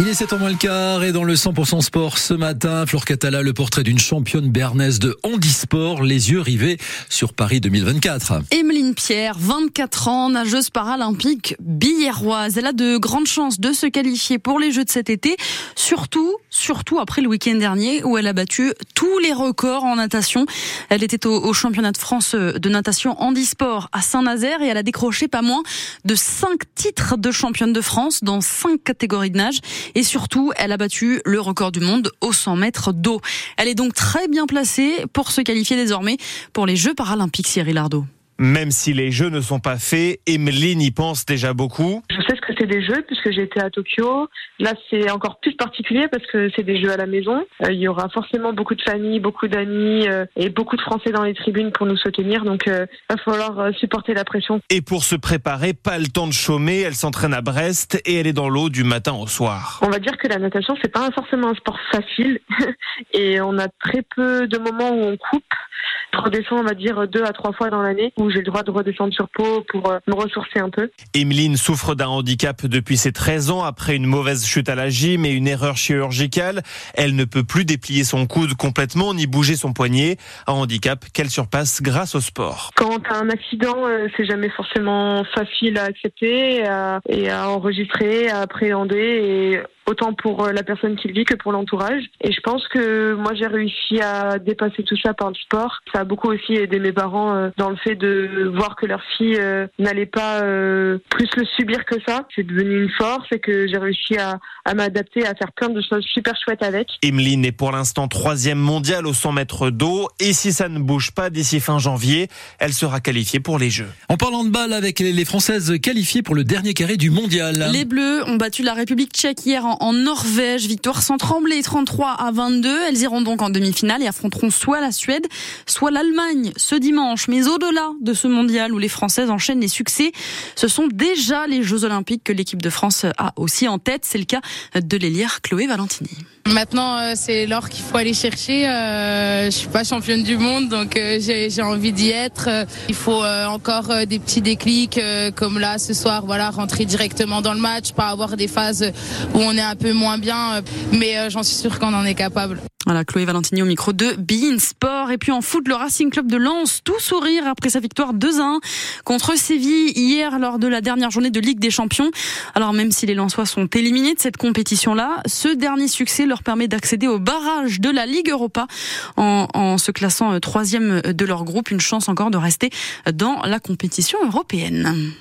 Il est 7 ans moins le quart et dans le 100% sport ce matin, Flore Catala, le portrait d'une championne bernaise de handisport, les yeux rivés sur Paris 2024. Emeline Pierre, 24 ans, nageuse paralympique billéroise. Elle a de grandes chances de se qualifier pour les Jeux de cet été, surtout, surtout après le week-end dernier où elle a battu tous les records en natation. Elle était au, au championnat de France de natation handisport à Saint-Nazaire et elle a décroché pas moins de 5 titres de championne de France dans 5 catégories de nage. Et surtout, elle a battu le record du monde au 100 mètres d'eau. Elle est donc très bien placée pour se qualifier désormais pour les Jeux paralympiques, Cyril Ardo. Même si les jeux ne sont pas faits, Emeline y pense déjà beaucoup. Je sais ce que c'est des jeux puisque j'ai été à Tokyo. Là, c'est encore plus particulier parce que c'est des jeux à la maison. Euh, il y aura forcément beaucoup de familles, beaucoup d'amis euh, et beaucoup de Français dans les tribunes pour nous soutenir. Donc, il euh, va falloir supporter la pression. Et pour se préparer, pas le temps de chômer. Elle s'entraîne à Brest et elle est dans l'eau du matin au soir. On va dire que la natation, c'est pas forcément un sport facile et on a très peu de moments où on coupe. Redescends, on va dire, deux à trois fois dans l'année où j'ai le droit de redescendre sur peau pour euh, me ressourcer un peu. Emeline souffre d'un handicap depuis ses 13 ans après une mauvaise chute à la gym et une erreur chirurgicale. Elle ne peut plus déplier son coude complètement ni bouger son poignet. Un handicap qu'elle surpasse grâce au sport. Quand t'as un accident, euh, c'est jamais forcément facile à accepter et à, et à enregistrer, à appréhender et autant pour euh, la personne qui le vit que pour l'entourage. Et je pense que moi j'ai réussi à dépasser tout ça par le sport. Ça a beaucoup aussi aidé mes parents euh, dans le fait de voir que leur fille euh, n'allait pas euh, plus le subir que ça. C'est devenu une force et que j'ai réussi à, à m'adapter, à faire plein de choses super chouettes avec. Emeline est pour l'instant troisième mondiale au 100 mètres d'eau et si ça ne bouge pas d'ici fin janvier, elle sera qualifiée pour les Jeux. En parlant de balle avec les Françaises qualifiées pour le dernier carré du mondial. Les Bleus ont battu la République tchèque hier en, en Norvège. Victoire sans trembler, 33 à 22. Elles iront donc en demi-finale et affronteront soit la Suède, soit l'Allemagne ce dimanche. Mais au-delà de ce mondial où les Françaises enchaînent les succès, ce sont déjà les Jeux Olympiques que l'équipe de France a aussi en tête. C'est le cas de l'élire Chloé Valentini. Maintenant, euh, c'est l'or qu'il faut aller chercher. Euh, je suis pas championne du monde, donc euh, j'ai envie d'y être. Il faut encore des petits déclics, comme là ce soir. Voilà, rentrer directement dans le match, pas avoir des phases où on est un peu moins bien. euh, Mais euh, j'en suis sûre qu'on en est capable. Voilà, Chloé Valentini au micro de Bein Sport. Et puis en foot, le Racing Club de Lens, tout sourire après sa victoire 2-1 contre Séville hier lors de la dernière journée de Ligue des Champions. Alors même si les Lensois sont éliminés de cette compétition-là, ce dernier succès leur permet d'accéder au barrage de la Ligue Europa en, se classant euh, troisième de leur groupe. Une chance encore de rester dans la compétition européenne.